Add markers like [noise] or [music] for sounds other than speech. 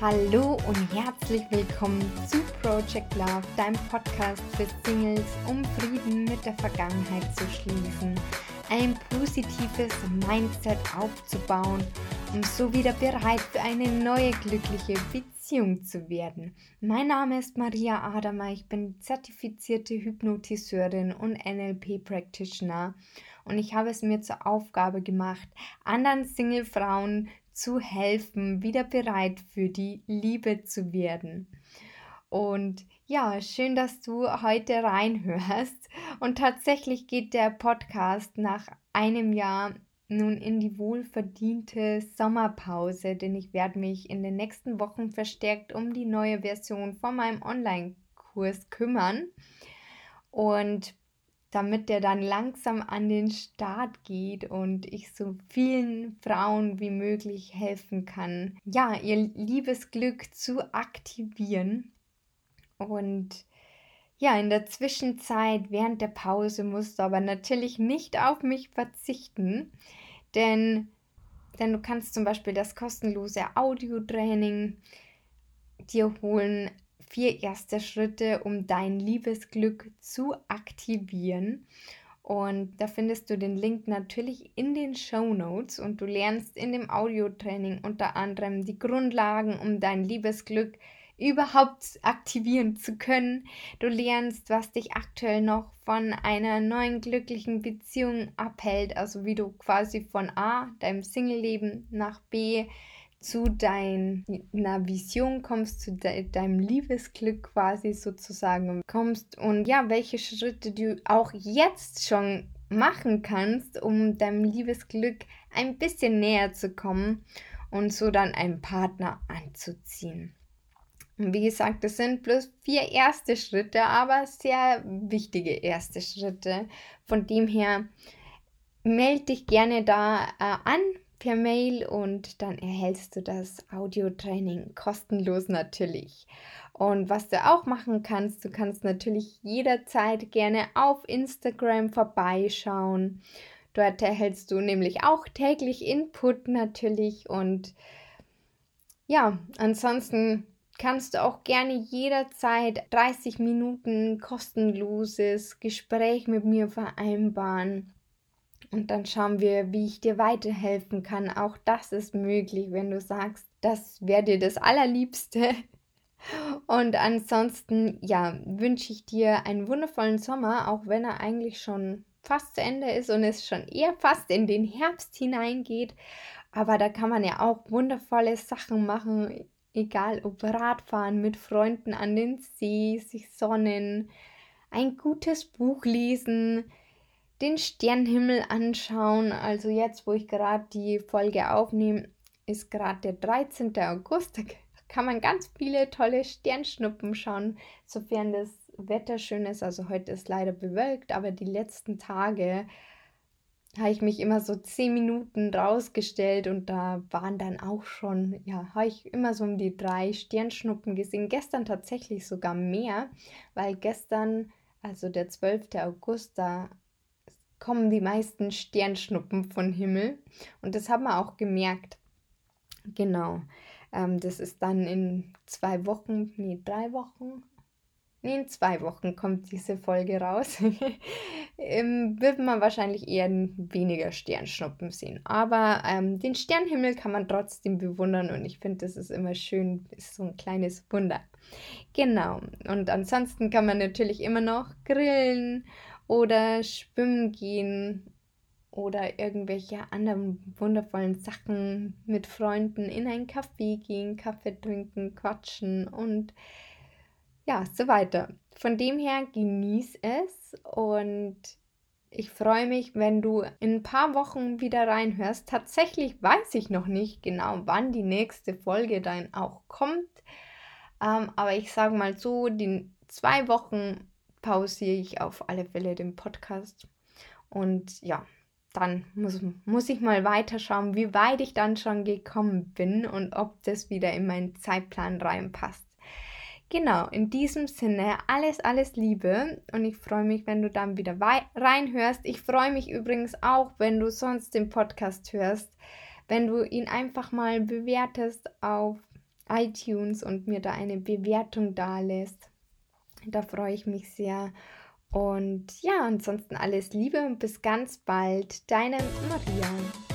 Hallo und herzlich willkommen zu Project Love, deinem Podcast für Singles, um Frieden mit der Vergangenheit zu schließen, ein positives Mindset aufzubauen, um so wieder bereit für eine neue glückliche Beziehung zu werden. Mein Name ist Maria Adamer, ich bin zertifizierte Hypnotiseurin und NLP Practitioner und ich habe es mir zur Aufgabe gemacht, anderen Single-Frauen zu helfen, wieder bereit für die Liebe zu werden. Und ja, schön, dass du heute reinhörst. Und tatsächlich geht der Podcast nach einem Jahr nun in die wohlverdiente Sommerpause, denn ich werde mich in den nächsten Wochen verstärkt um die neue Version von meinem Online-Kurs kümmern. Und damit der dann langsam an den Start geht und ich so vielen Frauen wie möglich helfen kann, ja, ihr Liebesglück zu aktivieren. Und ja, in der Zwischenzeit, während der Pause, musst du aber natürlich nicht auf mich verzichten, denn, denn du kannst zum Beispiel das kostenlose Audiotraining dir holen, vier erste Schritte, um dein Liebesglück zu aktivieren. Und da findest du den Link natürlich in den Show Notes und du lernst in dem Audiotraining unter anderem die Grundlagen, um dein Liebesglück überhaupt aktivieren zu können. Du lernst, was dich aktuell noch von einer neuen glücklichen Beziehung abhält, also wie du quasi von A, deinem Single-Leben, nach B, zu deiner Vision kommst, zu de deinem Liebesglück quasi sozusagen kommst und ja, welche Schritte du auch jetzt schon machen kannst, um deinem Liebesglück ein bisschen näher zu kommen und so dann einen Partner anzuziehen. Und wie gesagt, das sind bloß vier erste Schritte, aber sehr wichtige erste Schritte. Von dem her melde dich gerne da äh, an per Mail und dann erhältst du das Audiotraining kostenlos natürlich. Und was du auch machen kannst, du kannst natürlich jederzeit gerne auf Instagram vorbeischauen. Dort erhältst du nämlich auch täglich Input natürlich und ja, ansonsten kannst du auch gerne jederzeit 30 Minuten kostenloses Gespräch mit mir vereinbaren. Und dann schauen wir, wie ich dir weiterhelfen kann. Auch das ist möglich, wenn du sagst, das wäre dir das Allerliebste. [laughs] Und ansonsten, ja, wünsche ich dir einen wundervollen Sommer, auch wenn er eigentlich schon fast zu Ende ist und es schon eher fast in den Herbst hineingeht. Aber da kann man ja auch wundervolle Sachen machen, egal ob Radfahren mit Freunden an den See, sich sonnen, ein gutes Buch lesen, den Sternenhimmel anschauen. Also jetzt, wo ich gerade die Folge aufnehme, ist gerade der 13. August. Da kann man ganz viele tolle Sternschnuppen schauen, sofern das Wetter schön ist. Also heute ist leider bewölkt, aber die letzten Tage habe ich mich immer so zehn Minuten rausgestellt und da waren dann auch schon, ja, habe ich immer so um die drei Sternschnuppen gesehen. Gestern tatsächlich sogar mehr, weil gestern, also der 12. August, da kommen die meisten Sternschnuppen von Himmel. Und das haben wir auch gemerkt. Genau. Ähm, das ist dann in zwei Wochen, nee, drei Wochen. Nee, in zwei Wochen kommt diese Folge raus. [laughs] ähm, wird man wahrscheinlich eher weniger Sternschnuppen sehen. Aber ähm, den Sternhimmel kann man trotzdem bewundern und ich finde, das ist immer schön, ist so ein kleines Wunder. Genau. Und ansonsten kann man natürlich immer noch grillen oder schwimmen gehen oder irgendwelche anderen wundervollen Sachen mit Freunden in ein Café gehen, Kaffee trinken, quatschen und ja, so weiter. Von dem her genieß es und ich freue mich, wenn du in ein paar Wochen wieder reinhörst. Tatsächlich weiß ich noch nicht genau, wann die nächste Folge dann auch kommt. Ähm, aber ich sage mal so, die zwei Wochen pausiere ich auf alle Fälle den Podcast. Und ja, dann muss, muss ich mal weiterschauen, wie weit ich dann schon gekommen bin und ob das wieder in meinen Zeitplan reinpasst. Genau, in diesem Sinne alles, alles Liebe und ich freue mich, wenn du dann wieder reinhörst. Ich freue mich übrigens auch, wenn du sonst den Podcast hörst, wenn du ihn einfach mal bewertest auf iTunes und mir da eine Bewertung da lässt. Da freue ich mich sehr. Und ja, ansonsten alles Liebe und bis ganz bald. Deine Maria.